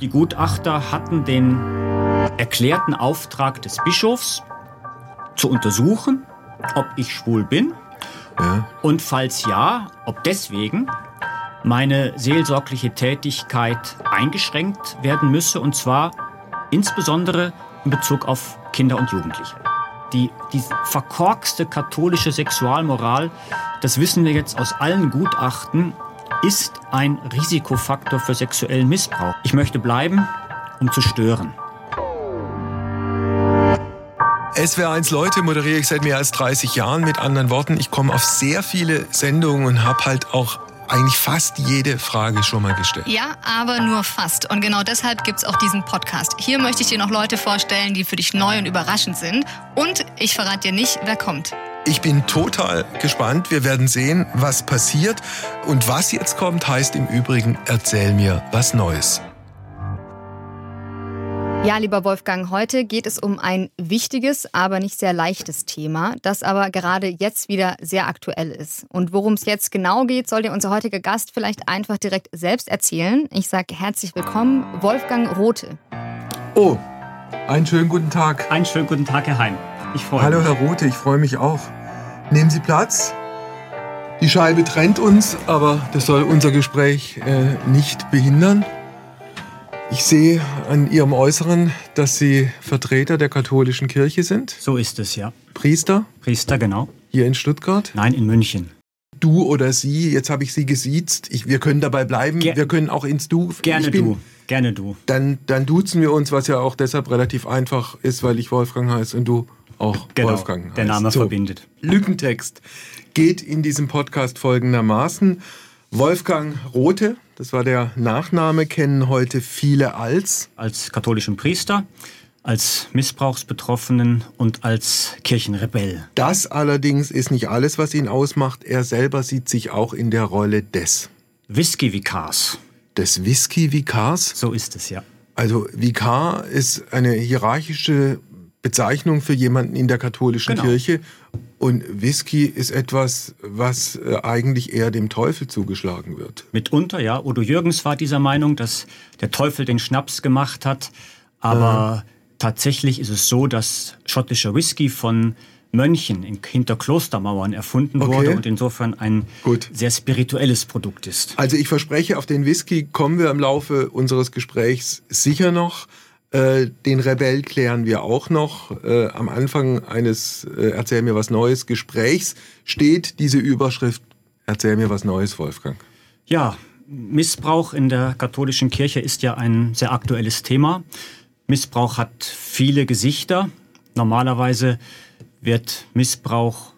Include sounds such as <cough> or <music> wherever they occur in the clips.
Die Gutachter hatten den erklärten Auftrag des Bischofs zu untersuchen, ob ich schwul bin Ja. und falls ja, ob deswegen meine seelsorgliche Tätigkeit eingeschränkt werden müsse und zwar insbesondere in Bezug auf Kinder und Jugendliche. Die, die verkorkste katholische Sexualmoral, das wissen wir jetzt aus allen Gutachten, ist ein Risikofaktor für sexuellen Missbrauch. Ich möchte bleiben, um zu stören. SWR1 Leute moderiere ich seit mehr als 30 Jahren. Mit anderen Worten, ich komme auf sehr viele Sendungen und habe halt auch eigentlich fast jede Frage schon mal gestellt. Ja, aber nur fast. Und genau deshalb gibt's auch diesen Podcast. Hier möchte ich dir noch Leute vorstellen, die für dich neu und überraschend sind. Und ich verrate dir nicht, wer kommt. Ich bin total gespannt. Wir werden sehen, was passiert. Und was jetzt kommt, heißt im Übrigen, erzähl mir was Neues. Ja, lieber Wolfgang, heute geht es um ein wichtiges, aber nicht sehr leichtes Thema, das aber gerade jetzt wieder sehr aktuell ist. Und worum es jetzt genau geht, soll dir unser heutiger Gast vielleicht einfach direkt selbst erzählen. Ich sage herzlich willkommen, Wolfgang Rothe. Oh, einen schönen guten Tag. Einen schönen guten Tag, Herr Heim. Ich freue Hallo, mich. Herr Rothe, ich freue mich auch. Nehmen Sie Platz. Die Scheibe trennt uns, aber das soll unser Gespräch äh, nicht behindern. Ich sehe an Ihrem Äußeren, dass Sie Vertreter der katholischen Kirche sind, So ist es, ja. Priester Priester, genau. hier in Stuttgart. Nein, in München. Du oder Sie, jetzt habe ich Sie gesiezt. Ich, wir können dabei bleiben. Ger- wir können auch ins Du. Gerne bin, du. Gerne du. Dann, dann duzen wir uns, was ja auch deshalb relativ einfach ist, weil ich Wolfgang heiße und du auch Genau. Wolfgang Der heißt. Name So. verbindet. Lückentext geht in diesem Podcast folgendermaßen. Wolfgang Rothe, das war der Nachname, kennen heute viele als. Als katholischen Priester, als Missbrauchsbetroffenen und als Kirchenrebell. Das allerdings ist nicht alles, was ihn ausmacht. Er selber sieht sich auch in der Rolle des. Whisky-Vikars. Des Whisky-Vikars. So ist es, ja. Also Vikar ist eine hierarchische Bezeichnung für jemanden in der katholischen Genau. Kirche. Und Whisky ist etwas, was äh, eigentlich eher dem Teufel zugeschlagen wird. Mitunter, ja. Udo Jürgens war dieser Meinung, dass der Teufel den Schnaps gemacht hat. Aber tatsächlich ist es so, dass schottischer Whisky von Mönchen in, hinter Klostermauern erfunden Okay. wurde und insofern ein Gut. sehr spirituelles Produkt ist. Also ich verspreche, auf den Whisky kommen wir im Laufe unseres Gesprächs sicher noch. Äh, den Rebell klären wir auch noch. Äh, am Anfang eines äh, Erzähl mir was Neues Gesprächs steht diese Überschrift Erzähl mir was Neues, Wolfgang. Ja, Missbrauch in der katholischen Kirche ist ja ein sehr aktuelles Thema. Missbrauch hat viele Gesichter. Normalerweise wird Missbrauch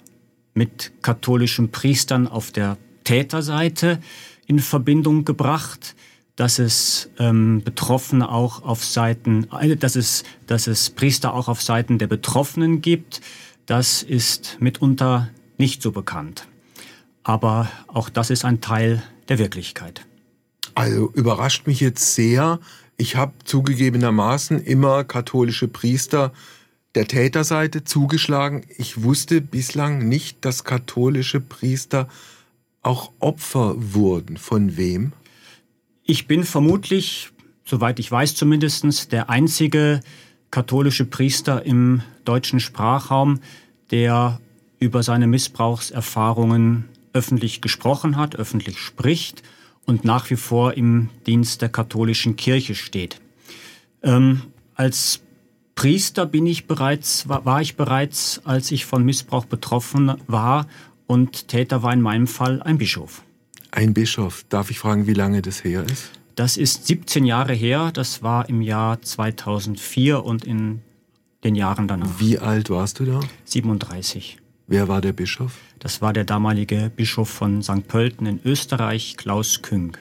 mit katholischen Priestern auf der Täterseite in Verbindung gebracht, dass es ähm, Betroffene auch auf Seiten, äh, dass es, dass es Priester auch auf Seiten der Betroffenen gibt. Das ist mitunter nicht so bekannt. Aber auch das ist ein Teil der Wirklichkeit. Also überrascht mich jetzt sehr. Ich habe zugegebenermaßen immer katholische Priester der Täterseite zugeschlagen. Ich wusste bislang nicht, dass katholische Priester auch Opfer wurden. Von wem? Ich bin vermutlich, soweit ich weiß zumindest, der einzige katholische Priester im deutschen Sprachraum, der über seine Missbrauchserfahrungen öffentlich gesprochen hat, öffentlich spricht und nach wie vor im Dienst der katholischen Kirche steht. Ähm, als Priester bin ich bereits, war, war ich bereits, als ich von Missbrauch betroffen war und Täter war in meinem Fall ein Bischof. Ein Bischof. Darf ich fragen, wie lange das her ist? Das ist 17 Jahre her, das war im Jahr 2004 und in den Jahren danach. Wie alt warst du da? 37. Wer war der Bischof? Das war der damalige Bischof von St. Pölten in Österreich, Klaus Küng.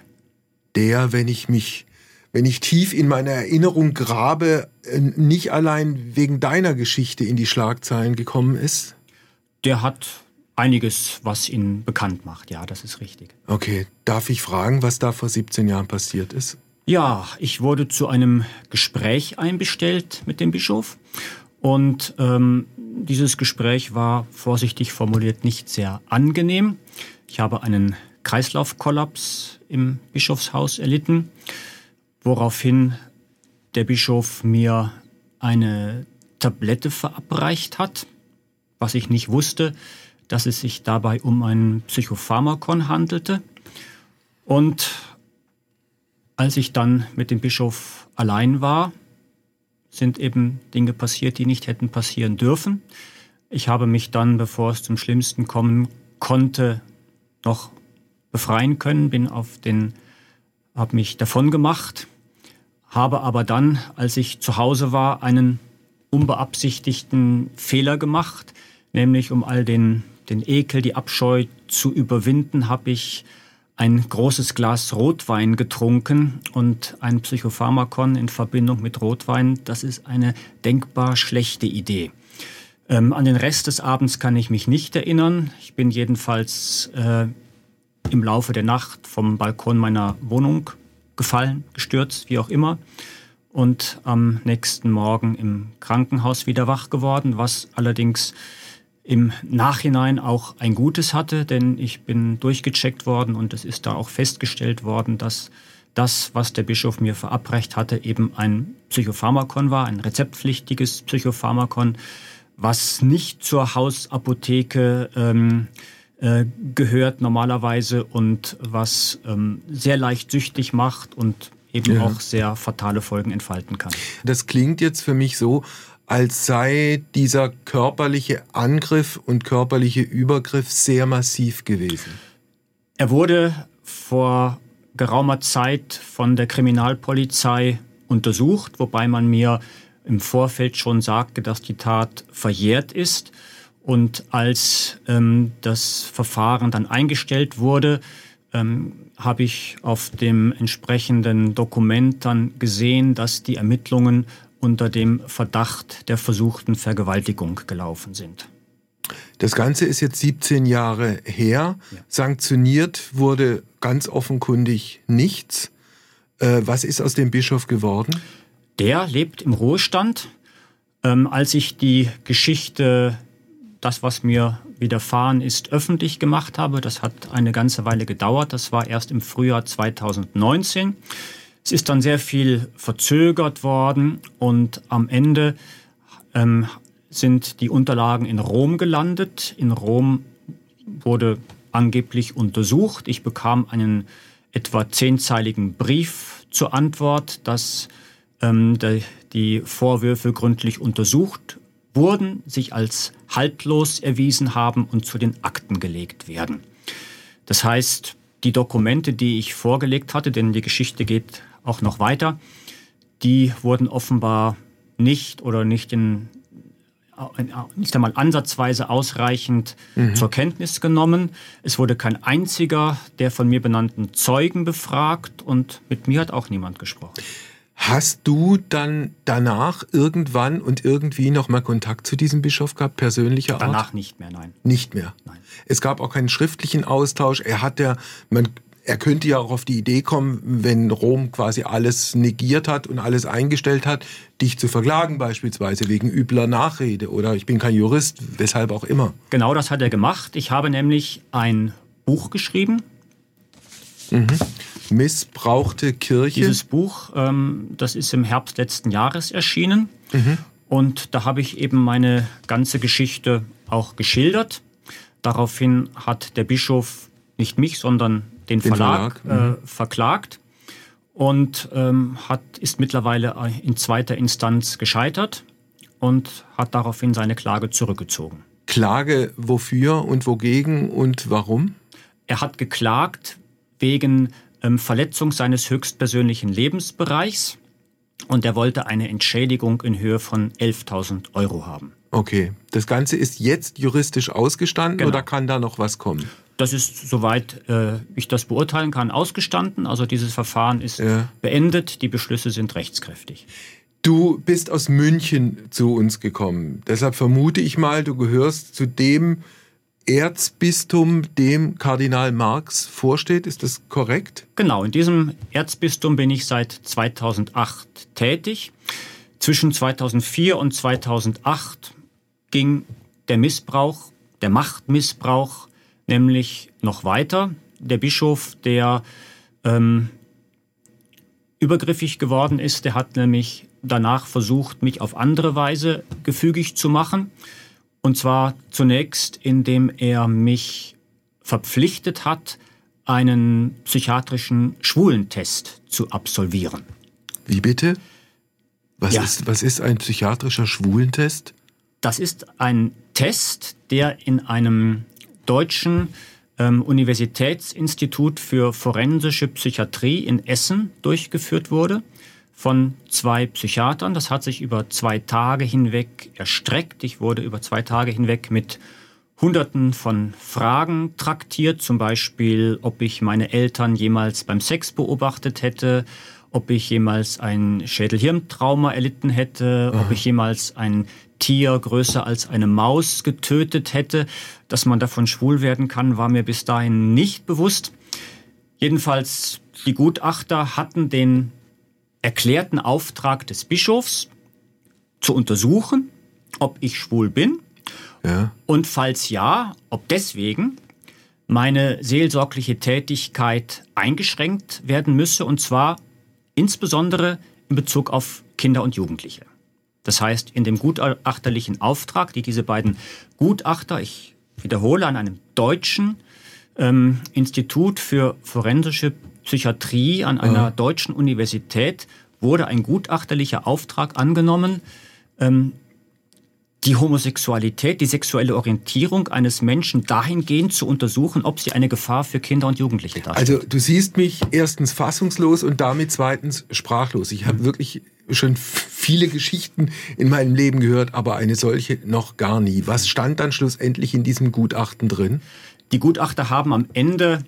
Der, wenn ich mich, wenn ich tief in meiner Erinnerung grabe, äh, nicht allein wegen deiner Geschichte in die Schlagzeilen gekommen ist? Der hat einiges, was ihn bekannt macht. Ja, das ist richtig. Okay, darf ich fragen, was da vor 17 Jahren passiert ist? Ja, ich wurde zu einem Gespräch einbestellt mit dem Bischof und ähm, dieses Gespräch war vorsichtig formuliert nicht sehr angenehm. Ich habe einen Kreislaufkollaps im Bischofshaus erlitten, woraufhin der Bischof mir eine Tablette verabreicht hat, was ich nicht wusste, dass es sich dabei um ein Psychopharmakon handelte. Und als ich dann mit dem Bischof allein war, sind eben Dinge passiert, die nicht hätten passieren dürfen. Ich habe mich dann, bevor es zum Schlimmsten kommen konnte, noch befreien können, bin auf den, habe mich davon gemacht, habe aber dann, als ich zu Hause war, einen unbeabsichtigten Fehler gemacht, nämlich um all den, den Ekel, die Abscheu zu überwinden, habe ich ein großes Glas Rotwein getrunken und ein Psychopharmakon in Verbindung mit Rotwein, das ist eine denkbar schlechte Idee. Ähm, an den Rest des Abends kann ich mich nicht erinnern. Ich bin jedenfalls äh, im Laufe der Nacht vom Balkon meiner Wohnung gefallen, gestürzt, wie auch immer. Und am nächsten Morgen im Krankenhaus wieder wach geworden, was allerdings im Nachhinein auch ein Gutes hatte, denn ich bin durchgecheckt worden und es ist da auch festgestellt worden, dass das, was der Bischof mir verabreicht hatte, eben ein Psychopharmakon war, ein rezeptpflichtiges Psychopharmakon, was nicht zur Hausapotheke ähm, äh, gehört normalerweise und was ähm, sehr leicht süchtig macht und eben ja. auch sehr fatale Folgen entfalten kann. Das klingt jetzt für mich so, als sei dieser körperliche Angriff und körperliche Übergriff sehr massiv gewesen. Er wurde vor geraumer Zeit von der Kriminalpolizei untersucht, wobei man mir im Vorfeld schon sagte, dass die Tat verjährt ist. Und als ähm, das Verfahren dann eingestellt wurde, ähm, habe ich auf dem entsprechenden Dokument dann gesehen, dass die Ermittlungen unter dem Verdacht der versuchten Vergewaltigung gelaufen sind. Das Ganze ist jetzt 17 Jahre her. Ja. Sanktioniert wurde ganz offenkundig nichts. Äh, was ist aus dem Bischof geworden? Der lebt im Ruhestand. Ähm, als ich die Geschichte, das, was mir widerfahren ist, öffentlich gemacht habe, das hat eine ganze Weile gedauert. Das war erst im Frühjahr 2019. Es ist dann sehr viel verzögert worden und am Ende ähm, sind die Unterlagen in Rom gelandet. In Rom wurde angeblich untersucht. Ich bekam einen etwa zehnzeiligen Brief zur Antwort, dass ähm, de, die Vorwürfe gründlich untersucht wurden, sich als haltlos erwiesen haben und zu den Akten gelegt werden. Das heißt, die Dokumente, die ich vorgelegt hatte, denn die Geschichte geht auch noch weiter. Die wurden offenbar nicht oder nicht in nicht einmal ansatzweise ausreichend mhm. zur Kenntnis genommen. Es wurde kein einziger der von mir benannten Zeugen befragt und mit mir hat auch niemand gesprochen. Hast du dann danach irgendwann und irgendwie noch mal Kontakt zu diesem Bischof gehabt, persönlicher Art? Danach nicht mehr, nein. Nicht mehr? Nein. Es gab auch keinen schriftlichen Austausch. Er hat ja, man er könnte ja auch auf die Idee kommen, wenn Rom quasi alles negiert hat und alles eingestellt hat, dich zu verklagen beispielsweise wegen übler Nachrede oder ich bin kein Jurist, weshalb auch immer. Genau das hat er gemacht. Ich habe nämlich ein Buch geschrieben. Mhm. Missbrauchte Kirche. Dieses Buch, ähm, das ist im Herbst letzten Jahres erschienen. Mhm. Und da habe ich eben meine ganze Geschichte auch geschildert. Daraufhin hat der Bischof nicht mich, sondern den, den Verlag, Verlag. Äh, mhm. verklagt und ähm, hat, ist mittlerweile in zweiter Instanz gescheitert und hat daraufhin seine Klage zurückgezogen. Klage wofür und wogegen und warum? Er hat geklagt wegen ähm, Verletzung seines höchstpersönlichen Lebensbereichs und er wollte eine Entschädigung in Höhe von 11.000 Euro haben. Okay, das Ganze ist jetzt juristisch ausgestanden genau. oder kann da noch was kommen? Das ist, soweit äh, ich das beurteilen kann, ausgestanden. Also dieses Verfahren ist ja. beendet, die Beschlüsse sind rechtskräftig. Du bist aus München zu uns gekommen. Deshalb vermute ich mal, du gehörst zu dem Erzbistum, dem Kardinal Marx vorsteht. Ist das korrekt? Genau, in diesem Erzbistum bin ich seit 2008 tätig. Zwischen 2004 und 2008 ging der Missbrauch, der Machtmissbrauch nämlich noch weiter. Der Bischof, der ähm, übergriffig geworden ist. Der hat nämlich danach versucht, mich auf andere Weise gefügig zu machen. Und zwar zunächst, indem er mich verpflichtet hat, einen psychiatrischen Schwulentest zu absolvieren. Wie bitte? Was, ja. ist, was ist ein psychiatrischer Schwulentest? Das ist ein Test, der in einem deutschen ähm, Universitätsinstitut für forensische Psychiatrie in Essen durchgeführt wurde von zwei Psychiatern. Das hat sich über zwei Tage hinweg erstreckt. Ich wurde über zwei Tage hinweg mit Hunderten von Fragen traktiert, zum Beispiel, ob ich meine Eltern jemals beim Sex beobachtet hätte, ob ich jemals ein Schädelhirntrauma erlitten hätte, Aha. ob ich jemals ein Tier größer als eine Maus getötet hätte. Dass man davon schwul werden kann, war mir bis dahin nicht bewusst. Jedenfalls, die Gutachter hatten den erklärten Auftrag des Bischofs zu untersuchen, ob ich schwul bin. Ja. Und falls ja, ob deswegen meine seelsorgliche Tätigkeit eingeschränkt werden müsse, und zwar insbesondere in Bezug auf Kinder und Jugendliche. Das heißt, in dem gutachterlichen Auftrag, die diese beiden Gutachter, ich wiederhole, an einem deutschen ähm, Institut für forensische Psychiatrie an einer ja. deutschen Universität wurde ein gutachterlicher Auftrag angenommen, ähm, die Homosexualität, die sexuelle Orientierung eines Menschen dahingehend zu untersuchen, ob sie eine Gefahr für Kinder und Jugendliche darstellt. Also du siehst mich erstens fassungslos und damit zweitens sprachlos. Ich habe wirklich schon viele Geschichten in meinem Leben gehört, aber eine solche noch gar nie. Was stand dann schlussendlich in diesem Gutachten drin? Die Gutachter haben am Ende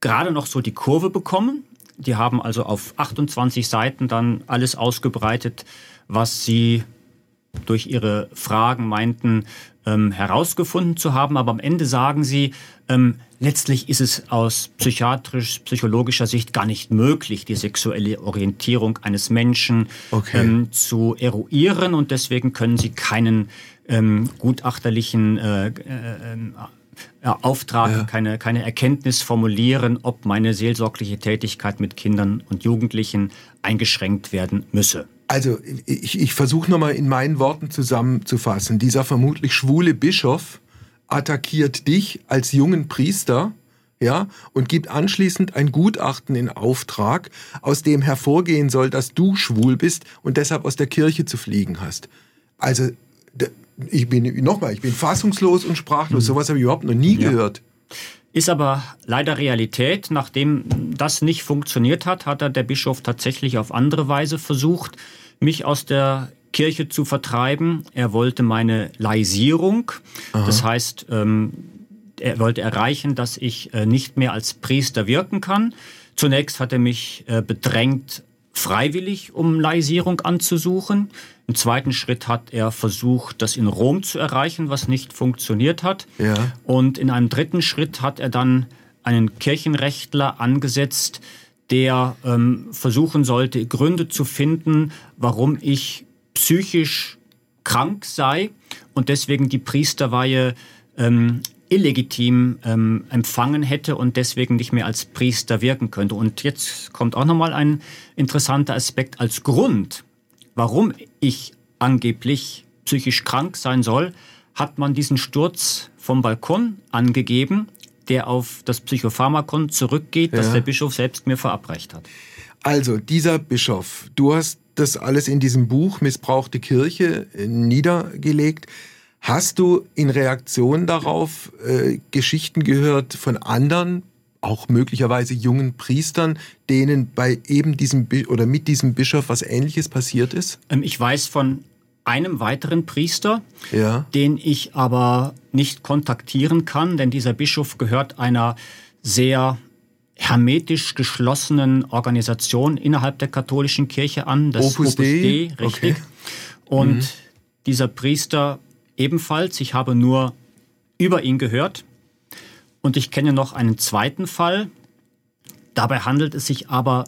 gerade noch so die Kurve bekommen. Die haben also auf 28 Seiten dann alles ausgebreitet, was sie durch ihre Fragen meinten, ähm, herausgefunden zu haben. Aber am Ende sagen sie, ähm, letztlich ist es aus psychiatrisch-psychologischer Sicht gar nicht möglich, die sexuelle Orientierung eines Menschen okay. ähm, zu eruieren. Und deswegen können sie keinen ähm, gutachterlichen äh, äh, äh, Auftrag, ja. keine, keine Erkenntnis formulieren, ob meine seelsorgliche Tätigkeit mit Kindern und Jugendlichen eingeschränkt werden müsse. Also ich, ich versuche nochmal in meinen Worten zusammenzufassen. Dieser vermutlich schwule Bischof attackiert dich als jungen Priester, ja, und gibt anschließend ein Gutachten in Auftrag, aus dem hervorgehen soll, dass du schwul bist und deshalb aus der Kirche zu fliegen hast. Also ich bin nochmal, ich bin fassungslos und sprachlos. Mhm. Sowas habe ich überhaupt noch nie ja. gehört. Ist aber leider Realität. Nachdem das nicht funktioniert hat, hat er der Bischof tatsächlich auf andere Weise versucht, mich aus der Kirche zu vertreiben. Er wollte meine Laisierung. Aha. Das heißt, ähm, er wollte erreichen, dass ich äh, nicht mehr als Priester wirken kann. Zunächst hat er mich äh, bedrängt, freiwillig um Laisierung anzusuchen. Im zweiten Schritt hat er versucht, das in Rom zu erreichen, was nicht funktioniert hat. Ja. Und in einem dritten Schritt hat er dann einen Kirchenrechtler angesetzt, der ähm, versuchen sollte, Gründe zu finden, warum ich psychisch krank sei und deswegen die Priesterweihe ähm, illegitim ähm, empfangen hätte und deswegen nicht mehr als Priester wirken könnte. Und jetzt kommt auch nochmal ein interessanter Aspekt als Grund, warum ich angeblich psychisch krank sein soll, hat man diesen Sturz vom Balkon angegeben der auf das Psychopharmakon zurückgeht, das ja. der Bischof selbst mir verabreicht hat. Also, dieser Bischof, du hast das alles in diesem Buch Missbrauchte Kirche äh, niedergelegt. Hast du in Reaktion darauf äh, Geschichten gehört von anderen, auch möglicherweise jungen Priestern, denen bei eben diesem oder mit diesem Bischof was Ähnliches passiert ist? Ähm, ich weiß von einem weiteren Priester, ja. den ich aber nicht kontaktieren kann, denn dieser Bischof gehört einer sehr hermetisch geschlossenen Organisation innerhalb der katholischen Kirche an, das Opus, Opus Dei, richtig. Okay. Und mhm. dieser Priester ebenfalls, ich habe nur über ihn gehört. Und ich kenne noch einen zweiten Fall. Dabei handelt es sich aber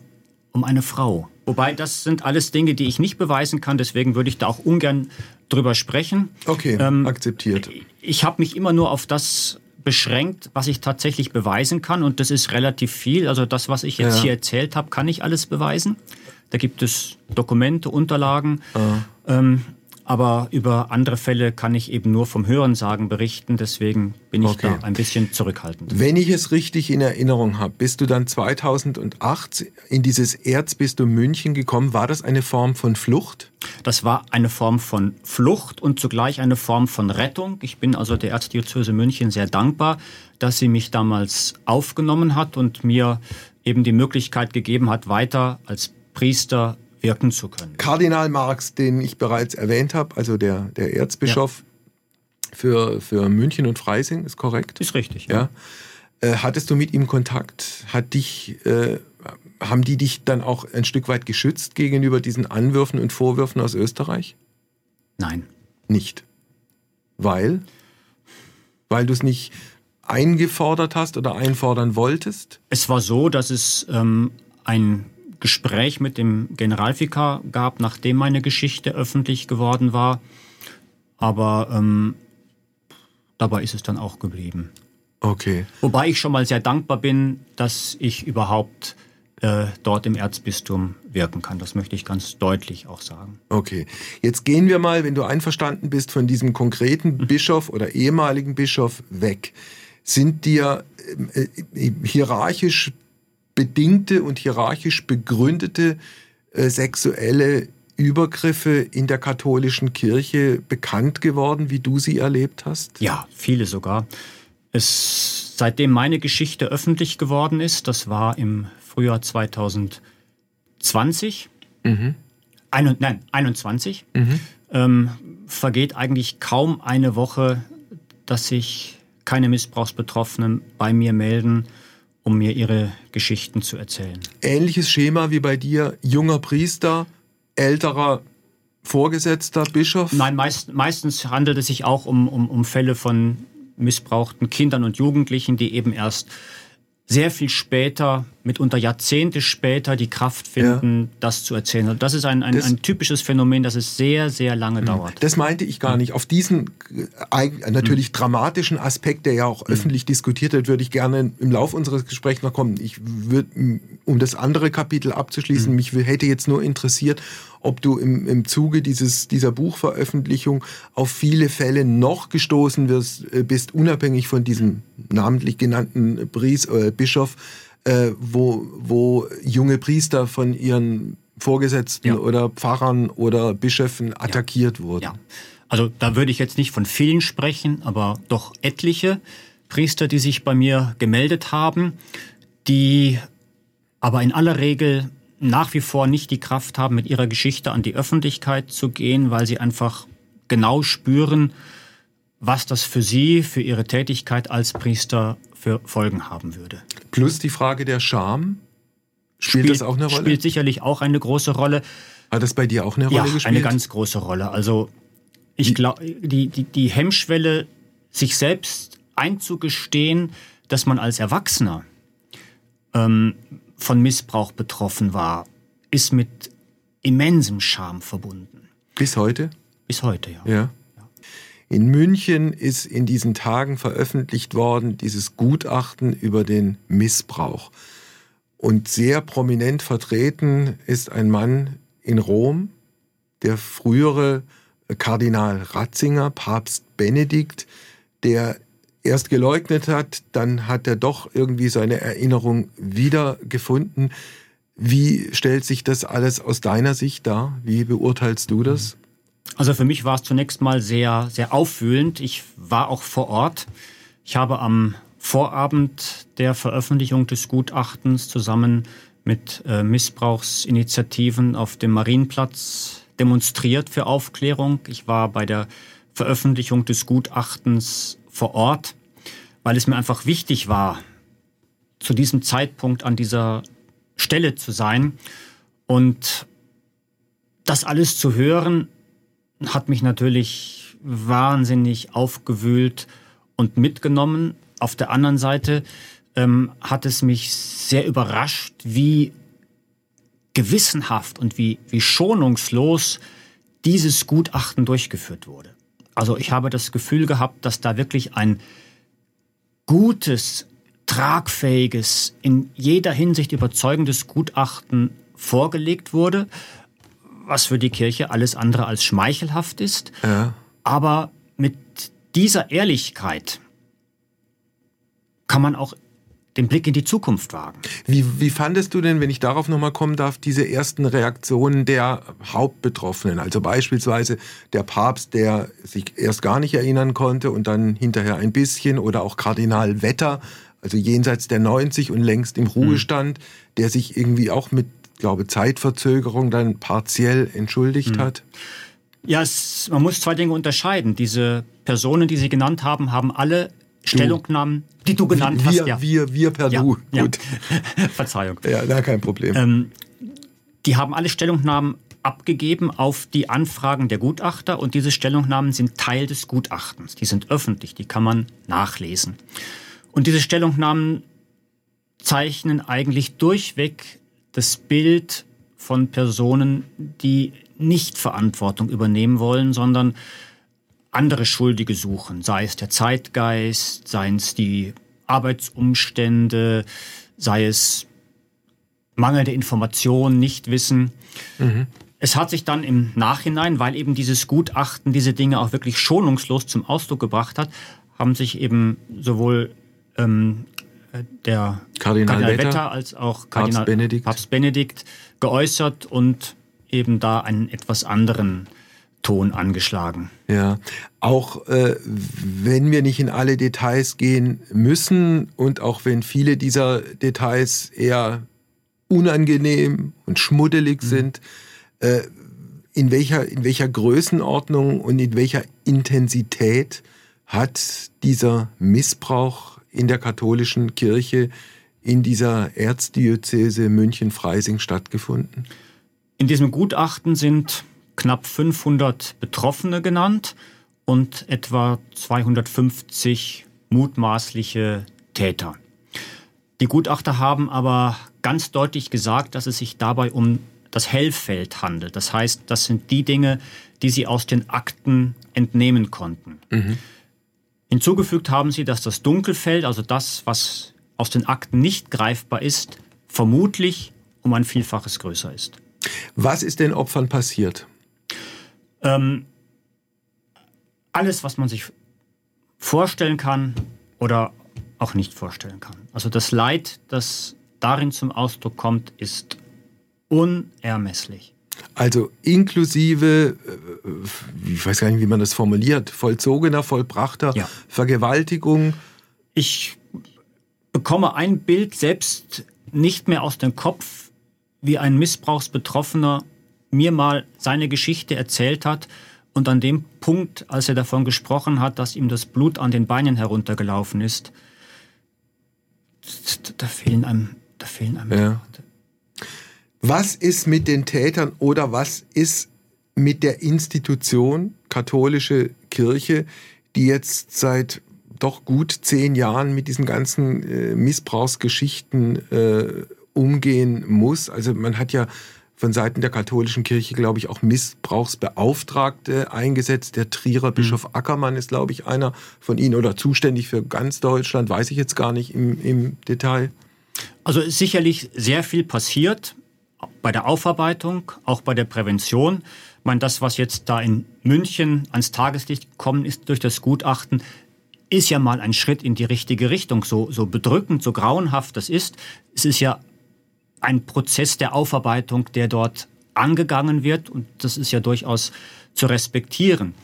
um eine Frau. Wobei das sind alles Dinge, die ich nicht beweisen kann, deswegen würde ich da auch ungern drüber sprechen. Okay, ähm, akzeptiert. Ich habe mich immer nur auf das beschränkt, was ich tatsächlich beweisen kann und das ist relativ viel. Also das, was ich jetzt ja. hier erzählt habe, kann ich alles beweisen. Da gibt es Dokumente, Unterlagen. Ah. Ähm, aber über andere Fälle kann ich eben nur vom Hörensagen berichten. Deswegen bin ich okay. da ein bisschen zurückhaltend. Wenn ich es richtig in Erinnerung habe, bist du dann 2008 in dieses Erzbistum München gekommen. War das eine Form von Flucht? Das war eine Form von Flucht und zugleich eine Form von Rettung. Ich bin also der Erzdiözese München sehr dankbar, dass sie mich damals aufgenommen hat und mir eben die Möglichkeit gegeben hat, weiter als Priester wirken zu können. Kardinal Marx, den ich bereits erwähnt habe, also der, der Erzbischof ja. für, für München und Freising, ist korrekt? Ist richtig, ja. ja. Äh, hattest du mit ihm Kontakt? Hat dich, äh, haben die dich dann auch ein Stück weit geschützt gegenüber diesen Anwürfen und Vorwürfen aus Österreich? Nein. Nicht. Weil? Weil du es nicht eingefordert hast oder einfordern wolltest? Es war so, dass es ähm, ein Gespräch mit dem Generalvikar gab, nachdem meine Geschichte öffentlich geworden war. Aber ähm, dabei ist es dann auch geblieben. Okay. Wobei ich schon mal sehr dankbar bin, dass ich überhaupt äh, dort im Erzbistum wirken kann. Das möchte ich ganz deutlich auch sagen. Okay. Jetzt gehen wir mal, wenn du einverstanden bist, von diesem konkreten mhm. Bischof oder ehemaligen Bischof weg. Sind dir äh, äh hierarchisch bedingte und hierarchisch begründete äh, sexuelle Übergriffe in der katholischen Kirche bekannt geworden, wie du sie erlebt hast? Ja, viele sogar. Es, seitdem meine Geschichte öffentlich geworden ist, das war im Frühjahr 2020, mhm. ein, nein, 21, mhm. ähm, vergeht eigentlich kaum eine Woche, dass sich keine Missbrauchsbetroffenen bei mir melden um mir ihre Geschichten zu erzählen. Ähnliches Schema wie bei dir, junger Priester, älterer Vorgesetzter, Bischof? Nein, meist, meistens handelt es sich auch um, um, um Fälle von missbrauchten Kindern und Jugendlichen, die eben erst sehr viel später, mitunter Jahrzehnte später, die Kraft finden, ja. das zu erzählen. Und das ist ein, ein, das, ein, typisches Phänomen, das es sehr, sehr lange mhm. dauert. Das meinte ich gar nicht. Auf diesen äh, natürlich mhm. dramatischen Aspekt, der ja auch mhm. öffentlich diskutiert wird, würde ich gerne im Laufe unseres Gesprächs noch kommen. Ich würde, um das andere Kapitel abzuschließen, mich hätte jetzt nur interessiert, ob du im, im Zuge dieses, dieser Buchveröffentlichung auf viele Fälle noch gestoßen wirst, äh, bist, unabhängig von diesem namentlich genannten Bries, äh, Bischof, äh, wo, wo junge Priester von ihren Vorgesetzten ja. oder Pfarrern oder Bischöfen attackiert ja. wurden. Ja. Also da würde ich jetzt nicht von vielen sprechen, aber doch etliche Priester, die sich bei mir gemeldet haben, die aber in aller Regel nach wie vor nicht die Kraft haben, mit ihrer Geschichte an die Öffentlichkeit zu gehen, weil sie einfach genau spüren, was das für sie, für ihre Tätigkeit als Priester für Folgen haben würde. Plus die Frage der Scham. Spielt, spielt das auch eine Rolle? Spielt sicherlich auch eine große Rolle. Hat das bei dir auch eine Rolle ja, gespielt? eine ganz große Rolle. Also ich glaube, die, die, die Hemmschwelle, sich selbst einzugestehen, dass man als Erwachsener ähm, von Missbrauch betroffen war, ist mit immensem Scham verbunden. Bis heute? Bis heute, ja. ja. In München ist in diesen Tagen veröffentlicht worden dieses Gutachten über den Missbrauch. Und sehr prominent vertreten ist ein Mann in Rom, der frühere Kardinal Ratzinger, Papst Benedikt, der erst geleugnet hat, dann hat er doch irgendwie seine Erinnerung wiedergefunden. Wie stellt sich das alles aus deiner Sicht dar? Wie beurteilst du das? Also für mich war es zunächst mal sehr, sehr aufwühlend. Ich war auch vor Ort. Ich habe am Vorabend der Veröffentlichung des Gutachtens zusammen mit äh, Missbrauchsinitiativen auf dem Marienplatz demonstriert für Aufklärung. Ich war bei der Veröffentlichung des Gutachtens vor Ort, weil es mir einfach wichtig war, zu diesem Zeitpunkt an dieser Stelle zu sein. Und das alles zu hören, hat mich natürlich wahnsinnig aufgewühlt und mitgenommen. Auf der anderen Seite ähm, hat es mich sehr überrascht, wie gewissenhaft und wie, wie schonungslos dieses Gutachten durchgeführt wurde. Also ich habe das Gefühl gehabt, dass da wirklich ein gutes, tragfähiges, in jeder Hinsicht überzeugendes Gutachten vorgelegt wurde, was für die Kirche alles andere als schmeichelhaft ist. Ja. Aber mit dieser Ehrlichkeit kann man auch den Blick in die Zukunft wagen. Wie, wie fandest du denn, wenn ich darauf nochmal kommen darf, diese ersten Reaktionen der Hauptbetroffenen? Also beispielsweise der Papst, der sich erst gar nicht erinnern konnte und dann hinterher ein bisschen, oder auch Kardinal Wetter, also jenseits der 90 und längst im Ruhestand, mhm. der sich irgendwie auch mit, glaube Zeitverzögerung dann partiell entschuldigt mhm. hat. Ja, es, man muss zwei Dinge unterscheiden. Diese Personen, die Sie genannt haben, haben alle Stellungnahmen, die du genannt wir, hast. Ja. Wir, wir per ja, Du. Gut. Ja. <laughs> Verzeihung. Ja, na, kein Problem. Ähm, die haben alle Stellungnahmen abgegeben auf die Anfragen der Gutachter und diese Stellungnahmen sind Teil des Gutachtens. Die sind öffentlich, die kann man nachlesen. Und diese Stellungnahmen zeichnen eigentlich durchweg das Bild von Personen, die nicht Verantwortung übernehmen wollen, sondern andere Schuldige suchen, sei es der Zeitgeist, seien es die Arbeitsumstände, sei es mangelnde Informationen, Nichtwissen. Mhm. Es hat sich dann im Nachhinein, weil eben dieses Gutachten diese Dinge auch wirklich schonungslos zum Ausdruck gebracht hat, haben sich eben sowohl ähm, der Kardinal, Kardinal Wetter, Wetter, als auch Kardinal Papst Benedikt. Papst Benedikt geäußert und eben da einen etwas anderen Ton angeschlagen. Ja, auch äh, wenn wir nicht in alle Details gehen müssen und auch wenn viele dieser Details eher unangenehm und schmuddelig mhm. sind, äh, in welcher, in welcher Größenordnung und in welcher Intensität hat dieser Missbrauch in der katholischen Kirche in dieser Erzdiözese München-Freising stattgefunden? In diesem Gutachten sind knapp 500 Betroffene genannt und etwa 250 mutmaßliche Täter. Die Gutachter haben aber ganz deutlich gesagt, dass es sich dabei um das Hellfeld handelt. Das heißt, das sind die Dinge, die sie aus den Akten entnehmen konnten. Mhm. Hinzugefügt haben sie, dass das Dunkelfeld, also das, was aus den Akten nicht greifbar ist, vermutlich um ein Vielfaches größer ist. Was ist den Opfern passiert? Ähm, alles, was man sich vorstellen kann oder auch nicht vorstellen kann. Also das Leid, das darin zum Ausdruck kommt, ist unermesslich. Also inklusive, äh, ich weiß gar nicht, wie man das formuliert, vollzogener, vollbrachter ja. Vergewaltigung. Ich bekomme ein Bild selbst nicht mehr aus dem Kopf, wie ein Missbrauchsbetroffener mir mal seine Geschichte erzählt hat und an dem Punkt, als er davon gesprochen hat, dass ihm das Blut an den Beinen heruntergelaufen ist, da fehlen einem, da fehlen einem ja. Was ist mit den Tätern oder was ist mit der Institution katholische Kirche, die jetzt seit doch gut zehn Jahren mit diesen ganzen äh, Missbrauchsgeschichten äh, umgehen muss? Also man hat ja von Seiten der katholischen Kirche, glaube ich, auch Missbrauchsbeauftragte eingesetzt. Der Trierer mhm. Bischof Ackermann ist, glaube ich, einer von ihnen oder zuständig für ganz Deutschland, weiß ich jetzt gar nicht im, im Detail. Also ist sicherlich sehr viel passiert bei der Aufarbeitung, auch bei der Prävention. Ich meine, das, was jetzt da in München ans Tageslicht gekommen ist durch das Gutachten, ist ja mal ein Schritt in die richtige Richtung. So, so bedrückend, so grauenhaft das ist, es ist ja ein Prozess der Aufarbeitung, der dort angegangen wird. Und das ist ja durchaus zu respektieren.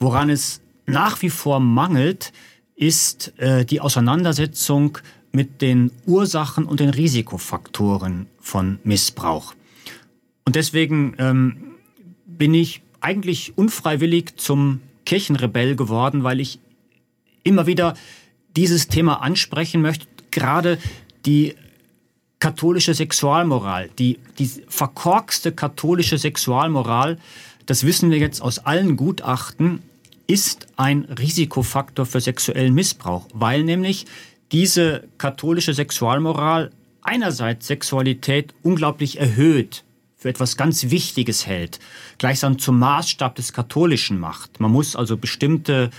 Woran es nach wie vor mangelt, ist äh, die Auseinandersetzung mit den Ursachen und den Risikofaktoren von Missbrauch. Und deswegen ähm, bin ich eigentlich unfreiwillig zum Kirchenrebell geworden, weil ich immer wieder dieses Thema ansprechen möchte. Gerade die katholische Sexualmoral, die, die verkorkste katholische Sexualmoral, das wissen wir jetzt aus allen Gutachten, ist ein Risikofaktor für sexuellen Missbrauch, weil nämlich diese katholische Sexualmoral einerseits Sexualität unglaublich erhöht, für etwas ganz Wichtiges hält, gleichsam zum Maßstab des Katholischen macht. Man muss also bestimmte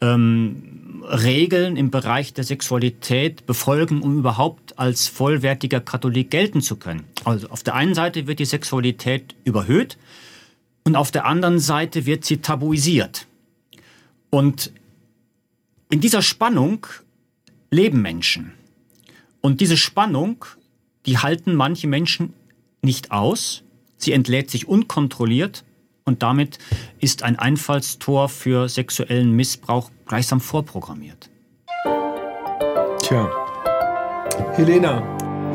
ähm, Regeln im Bereich der Sexualität befolgen, um überhaupt als vollwertiger Katholik gelten zu können. Also auf der einen Seite wird die Sexualität überhöht und auf der anderen Seite wird sie tabuisiert. Und in dieser Spannung leben Menschen. Und diese Spannung, die halten manche Menschen nicht aus. Sie entlädt sich unkontrolliert und damit ist ein Einfallstor für sexuellen Missbrauch gleichsam vorprogrammiert. Tja. Helena.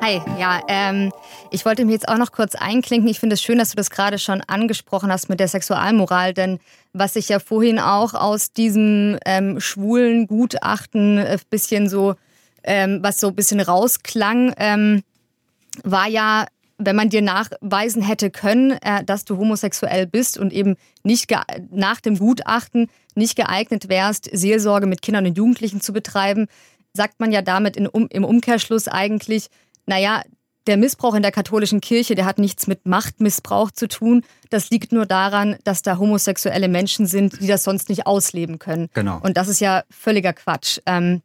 Hi, ja, ähm, ich wollte mir jetzt auch noch kurz einklinken. Ich finde es schön, dass du das gerade schon angesprochen hast mit der Sexualmoral, denn was ich ja vorhin auch aus diesem ähm, schwulen Gutachten ein äh, bisschen so, ähm, was so ein bisschen rausklang, ähm, war ja wenn man dir nachweisen hätte können, äh, dass du homosexuell bist und eben nicht nach dem Gutachten nicht geeignet wärst, Seelsorge mit Kindern und Jugendlichen zu betreiben, sagt man ja damit in, um, im Umkehrschluss eigentlich, naja, der Missbrauch in der katholischen Kirche, der hat nichts mit Machtmissbrauch zu tun. Das liegt nur daran, dass da homosexuelle Menschen sind, die das sonst nicht ausleben können. Genau. Und das ist ja völliger Quatsch. Ähm,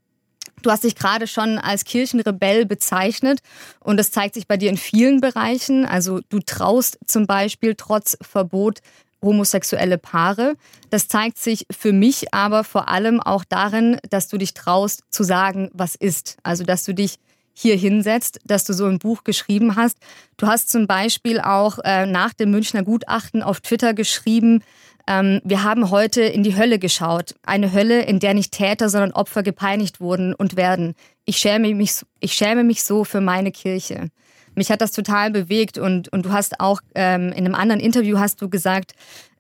Du hast dich gerade schon als Kirchenrebell bezeichnet und das zeigt sich bei dir in vielen Bereichen. Also du traust zum Beispiel trotz Verbot homosexuelle Paare. Das zeigt sich für mich aber vor allem auch darin, dass du dich traust zu sagen, was ist. Also dass du dich hier hinsetzt, dass du so ein Buch geschrieben hast. Du hast zum Beispiel auch äh, nach dem Münchner Gutachten auf Twitter geschrieben, ähm, wir haben heute in die Hölle geschaut. Eine Hölle, in der nicht Täter, sondern Opfer gepeinigt wurden und werden. Ich schäme mich, ich schäme mich so für meine Kirche. Mich hat das total bewegt und, und du hast auch ähm, in einem anderen Interview hast du gesagt,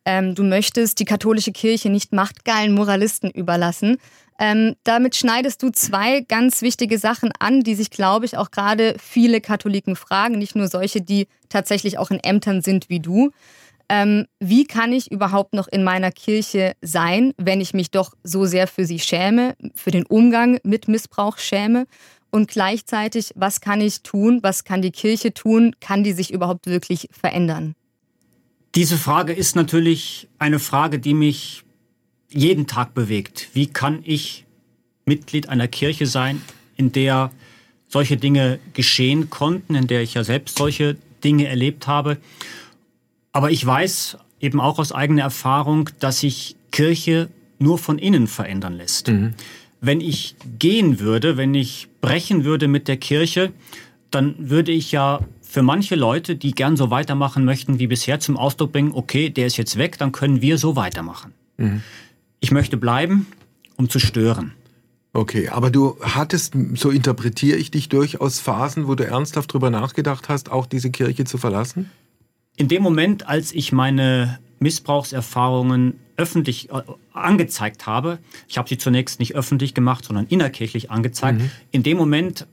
ähm, du möchtest die katholische Kirche nicht machtgeilen Moralisten überlassen. Ähm, damit schneidest du zwei ganz wichtige Sachen an, die sich, glaube ich, auch gerade viele Katholiken fragen, nicht nur solche, die tatsächlich auch in Ämtern sind wie du ähm, wie kann ich überhaupt noch in meiner Kirche sein, wenn ich mich doch so sehr für sie schäme, für den Umgang mit Missbrauch schäme? Und gleichzeitig, was kann ich tun, was kann die Kirche tun, kann die sich überhaupt wirklich verändern? Diese Frage ist natürlich eine Frage, die mich jeden Tag bewegt. Wie kann ich Mitglied einer Kirche sein, in der solche Dinge geschehen konnten, in der ich ja selbst solche Dinge erlebt habe? Aber ich weiß eben auch aus eigener Erfahrung, dass sich Kirche nur von innen verändern lässt. Mhm. Wenn ich gehen würde, wenn ich brechen würde mit der Kirche, dann würde ich ja für manche Leute, die gern so weitermachen möchten wie bisher, zum Ausdruck bringen, okay, der ist jetzt weg, dann können wir so weitermachen. Mhm. Ich möchte bleiben, um zu stören. Okay, aber du hattest, so interpretiere ich dich, durchaus Phasen, wo du ernsthaft drüber nachgedacht hast, auch diese Kirche zu verlassen? In dem Moment, als ich meine Missbrauchserfahrungen öffentlich äh, angezeigt habe, ich habe sie zunächst nicht öffentlich gemacht, sondern innerkirchlich angezeigt, mhm. in dem Moment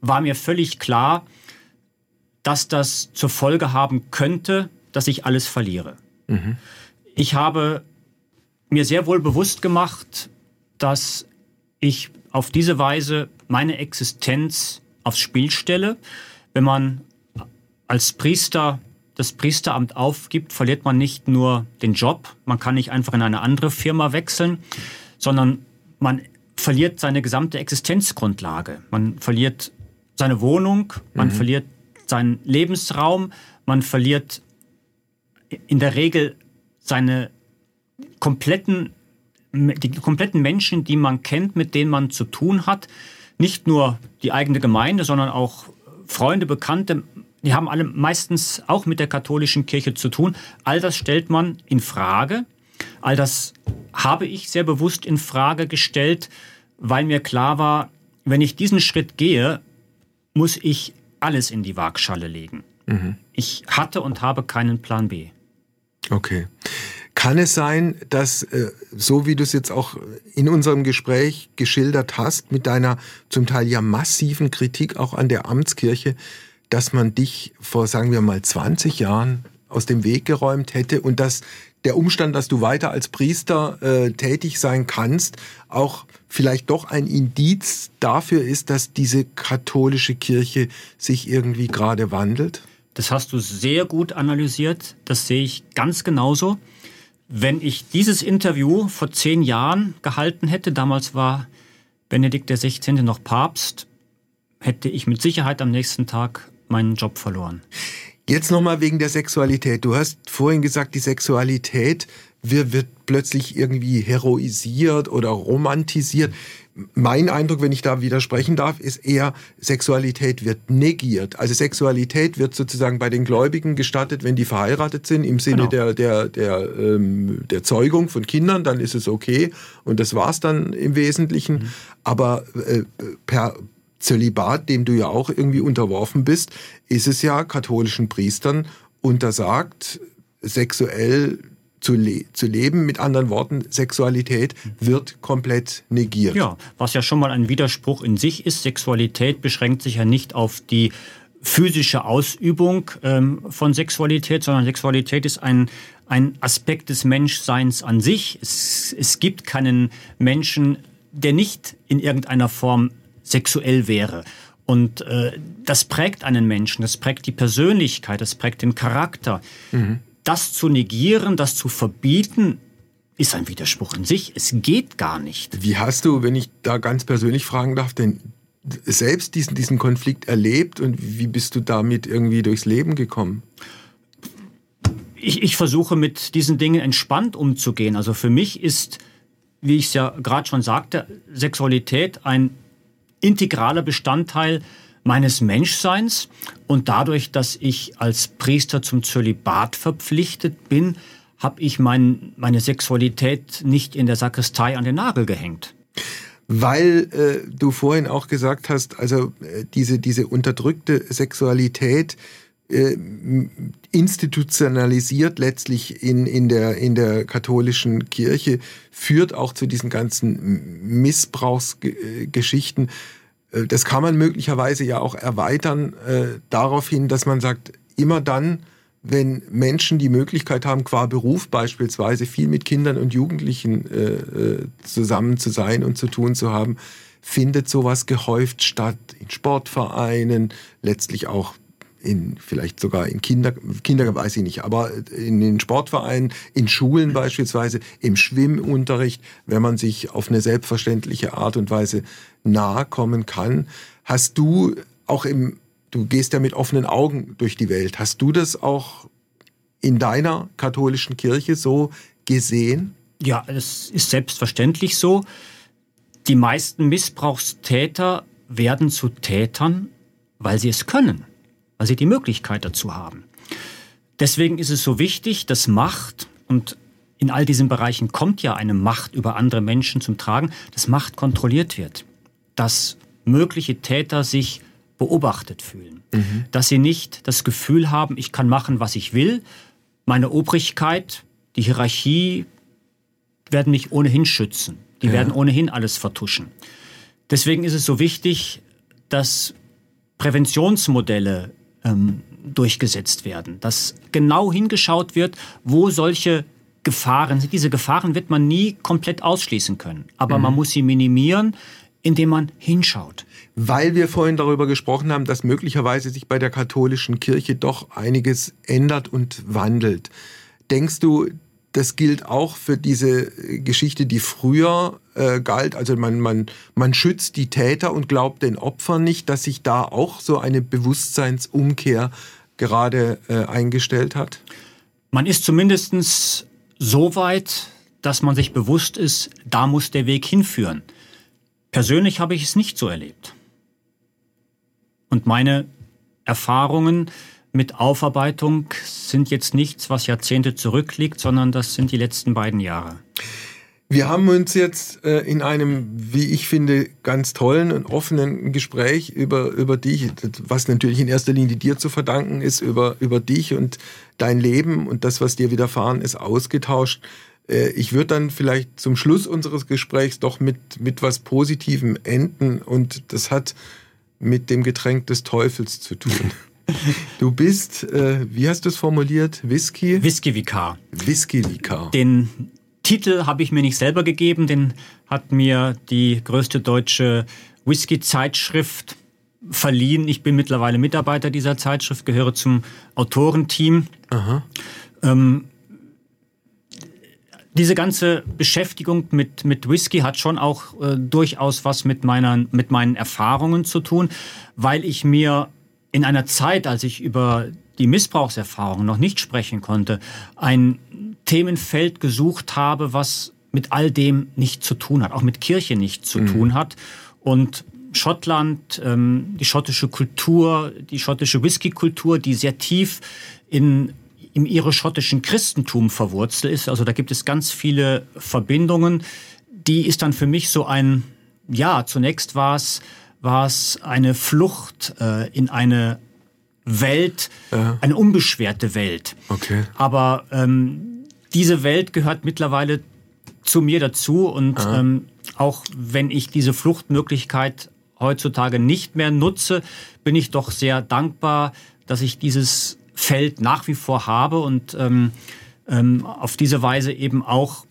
war mir völlig klar, dass das zur Folge haben könnte, dass ich alles verliere. Mhm. Ich habe mir sehr wohl bewusst gemacht, dass ich auf diese Weise meine Existenz aufs Spiel stelle. Wenn man als Priester das Priesteramt aufgibt, verliert man nicht nur den Job, man kann nicht einfach in eine andere Firma wechseln, sondern man verliert seine gesamte Existenzgrundlage. Man verliert seine Wohnung, man mhm. verliert seinen Lebensraum, man verliert in der Regel seine kompletten, die kompletten Menschen, die man kennt, mit denen man zu tun hat. Nicht nur die eigene Gemeinde, sondern auch Freunde, Bekannte, die haben alle meistens auch mit der katholischen Kirche zu tun. All das stellt man in Frage. All das habe ich sehr bewusst in Frage gestellt, weil mir klar war, wenn ich diesen Schritt gehe, muss ich alles in die Waagschale legen. Mhm. Ich hatte und habe keinen Plan B. Okay. Kann es sein, dass, äh, so wie du es jetzt auch in unserem Gespräch geschildert hast, mit deiner zum Teil ja massiven Kritik auch an der Amtskirche, dass man dich vor, sagen wir mal, 20 Jahren aus dem Weg geräumt hätte und dass der Umstand, dass du weiter als Priester äh, tätig sein kannst, auch vielleicht doch ein Indiz dafür ist, dass diese katholische Kirche sich irgendwie gerade wandelt? Das hast du sehr gut analysiert. Das sehe ich ganz genauso. Wenn ich dieses Interview vor zehn Jahren gehalten hätte, damals war Benedikt XVI. noch Papst, hätte ich mit Sicherheit am nächsten Tag meinen Job verloren. Jetzt nochmal wegen der Sexualität. Du hast vorhin gesagt, die Sexualität wird, wird plötzlich irgendwie heroisiert oder romantisiert. Mein Eindruck, wenn ich da widersprechen darf, ist eher, Sexualität wird negiert. Also Sexualität wird sozusagen bei den Gläubigen gestattet, wenn die verheiratet sind, im Sinne genau. der, der, der, ähm, der Zeugung von Kindern, dann ist es okay. Und das war's dann im Wesentlichen. Mhm. Aber äh, per Zölibat, dem du ja auch irgendwie unterworfen bist, ist es ja katholischen Priestern untersagt, sexuell zu, le zu leben. Mit anderen Worten, Sexualität wird komplett negiert. Ja, was ja schon mal ein Widerspruch in sich ist. Sexualität beschränkt sich ja nicht auf die physische Ausübung ähm, von Sexualität, sondern Sexualität ist ein, ein Aspekt des Menschseins an sich. Es, es gibt keinen Menschen, der nicht in irgendeiner Form sexuell wäre. Und äh, das prägt einen Menschen, das prägt die Persönlichkeit, das prägt den Charakter. Mhm das zu negieren, das zu verbieten, ist ein Widerspruch in sich. Es geht gar nicht. Wie hast du, wenn ich da ganz persönlich fragen darf, denn selbst diesen, diesen Konflikt erlebt und wie bist du damit irgendwie durchs Leben gekommen? Ich, ich versuche mit diesen Dingen entspannt umzugehen. Also für mich ist, wie ich es ja gerade schon sagte, Sexualität ein integraler Bestandteil meines Menschseins und dadurch, dass ich als Priester zum Zölibat verpflichtet bin, habe ich mein, meine Sexualität nicht in der Sakristei an den Nagel gehängt. Weil äh, du vorhin auch gesagt hast, also äh, diese, diese unterdrückte Sexualität äh, institutionalisiert letztlich in, in, der, in der katholischen Kirche, führt auch zu diesen ganzen Missbrauchsgeschichten. Äh, das kann man möglicherweise ja auch erweitern äh, darauf hin, dass man sagt, immer dann, wenn Menschen die Möglichkeit haben, qua Beruf beispielsweise viel mit Kindern und Jugendlichen äh, äh, zusammen zu sein und zu tun zu haben, findet sowas gehäuft statt in Sportvereinen, letztlich auch in vielleicht sogar in Kinder, Kinder weiß ich nicht, aber in den Sportvereinen, in Schulen beispielsweise, im Schwimmunterricht, wenn man sich auf eine selbstverständliche Art und Weise nahe kommen kann. Hast du auch im, du gehst ja mit offenen Augen durch die Welt, hast du das auch in deiner katholischen Kirche so gesehen? Ja, es ist selbstverständlich so. Die meisten Missbrauchstäter werden zu Tätern, weil sie es können weil sie die Möglichkeit dazu haben. Deswegen ist es so wichtig, dass Macht, und in all diesen Bereichen kommt ja eine Macht über andere Menschen zum Tragen, dass Macht kontrolliert wird, dass mögliche Täter sich beobachtet fühlen, mhm. dass sie nicht das Gefühl haben, ich kann machen, was ich will, meine Obrigkeit, die Hierarchie werden mich ohnehin schützen, die ja. werden ohnehin alles vertuschen. Deswegen ist es so wichtig, dass Präventionsmodelle ähm, durchgesetzt werden. Dass genau hingeschaut wird, wo solche Gefahren sind. Diese Gefahren wird man nie komplett ausschließen können. Aber mhm. man muss sie minimieren, indem man hinschaut. Weil wir vorhin darüber gesprochen haben, dass möglicherweise sich bei der katholischen Kirche doch einiges ändert und wandelt. Denkst du, das gilt auch für diese Geschichte, die früher äh, galt. Also man, man, man schützt die Täter und glaubt den Opfern nicht, dass sich da auch so eine Bewusstseinsumkehr gerade äh, eingestellt hat? Man ist zumindest so weit, dass man sich bewusst ist, da muss der Weg hinführen. Persönlich habe ich es nicht so erlebt. Und meine Erfahrungen mit Aufarbeitung sind jetzt nichts, was Jahrzehnte zurückliegt, sondern das sind die letzten beiden Jahre. Wir haben uns jetzt äh, in einem, wie ich finde, ganz tollen und offenen Gespräch über, über dich, was natürlich in erster Linie dir zu verdanken ist, über, über dich und dein Leben und das, was dir widerfahren ist, ausgetauscht. Äh, ich würde dann vielleicht zum Schluss unseres Gesprächs doch mit, mit was Positivem enden und das hat mit dem Getränk des Teufels zu tun. <laughs> Du bist, äh, wie hast du es formuliert? Whisky? Whisky-Vikar. Whisky-Vikar. Den Titel habe ich mir nicht selber gegeben, den hat mir die größte deutsche Whisky-Zeitschrift verliehen. Ich bin mittlerweile Mitarbeiter dieser Zeitschrift, gehöre zum Autorenteam. Aha. Ähm, diese ganze Beschäftigung mit, mit Whisky hat schon auch äh, durchaus was mit, meiner, mit meinen Erfahrungen zu tun, weil ich mir in einer Zeit, als ich über die Missbrauchserfahrung noch nicht sprechen konnte, ein Themenfeld gesucht habe, was mit all dem nicht zu tun hat, auch mit Kirche nicht zu mhm. tun hat. Und Schottland, ähm, die schottische Kultur, die schottische Whisky-Kultur, die sehr tief in im irisch-schottischen Christentum verwurzelt ist. Also da gibt es ganz viele Verbindungen. Die ist dann für mich so ein, ja, zunächst war es, war es eine Flucht äh, in eine Welt, ja. eine unbeschwerte Welt. Okay. Aber ähm, diese Welt gehört mittlerweile zu mir dazu und ähm, auch wenn ich diese Fluchtmöglichkeit heutzutage nicht mehr nutze, bin ich doch sehr dankbar, dass ich dieses Feld nach wie vor habe und ähm, ähm, auf diese Weise eben auch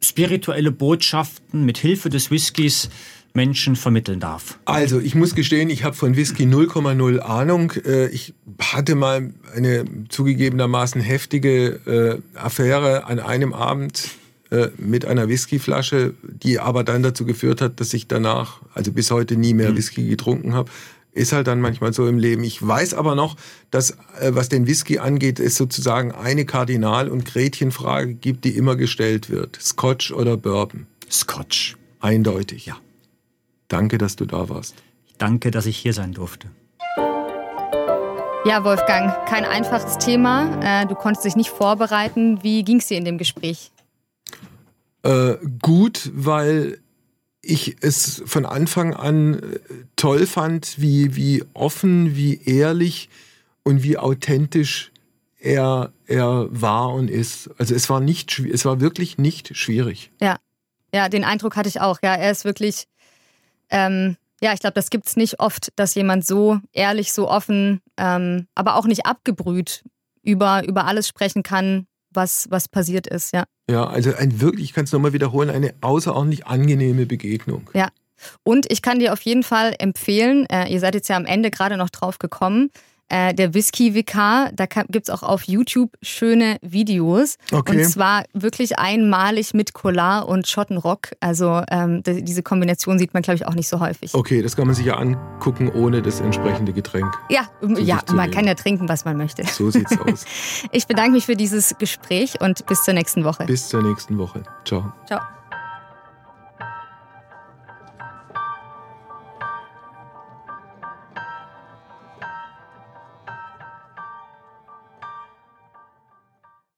spirituelle Botschaften mit Hilfe des Whiskys Menschen vermitteln darf. Also, ich muss gestehen, ich habe von Whisky 0,0 Ahnung. Äh, ich hatte mal eine zugegebenermaßen heftige äh, Affäre an einem Abend äh, mit einer Whiskyflasche, die aber dann dazu geführt hat, dass ich danach, also bis heute nie mehr hm. Whisky getrunken habe. Ist halt dann manchmal so im Leben. Ich weiß aber noch, dass was den Whisky angeht, es sozusagen eine Kardinal- und Gretchenfrage gibt, die immer gestellt wird. Scotch oder Bourbon? Scotch. Eindeutig. Ja. Danke, dass du da warst. Danke, dass ich hier sein durfte. Ja, Wolfgang, kein einfaches Thema. Äh, du konntest dich nicht vorbereiten. Wie ging es dir in dem Gespräch? Äh, gut, weil ich es von Anfang an äh, toll fand, wie, wie offen, wie ehrlich und wie authentisch er, er war und ist. Also es war nicht, es war wirklich nicht schwierig. Ja, ja, den Eindruck hatte ich auch. Ja, er ist wirklich, ähm, ja, ich glaube, das gibt es nicht oft, dass jemand so ehrlich, so offen, ähm, aber auch nicht abgebrüht über, über alles sprechen kann, was, was passiert ist, ja. Ja, also ein wirklich, ich kann es nochmal wiederholen, eine außerordentlich angenehme Begegnung. Ja. Und ich kann dir auf jeden Fall empfehlen, äh, ihr seid jetzt ja am Ende gerade noch drauf gekommen, äh, der Whisky WK. Da gibt es auch auf YouTube schöne Videos. Okay. Und zwar wirklich einmalig mit Collar und Schottenrock. Also ähm, diese Kombination sieht man, glaube ich, auch nicht so häufig. Okay, das kann man sich ja angucken ohne das entsprechende Getränk. Ja, ja man kann ja trinken, was man möchte. So sieht's <laughs> aus. ich bedanke mich für dieses Gespräch und bis zur nächsten Woche. Bis zur nächsten Woche. Ciao. Ciao.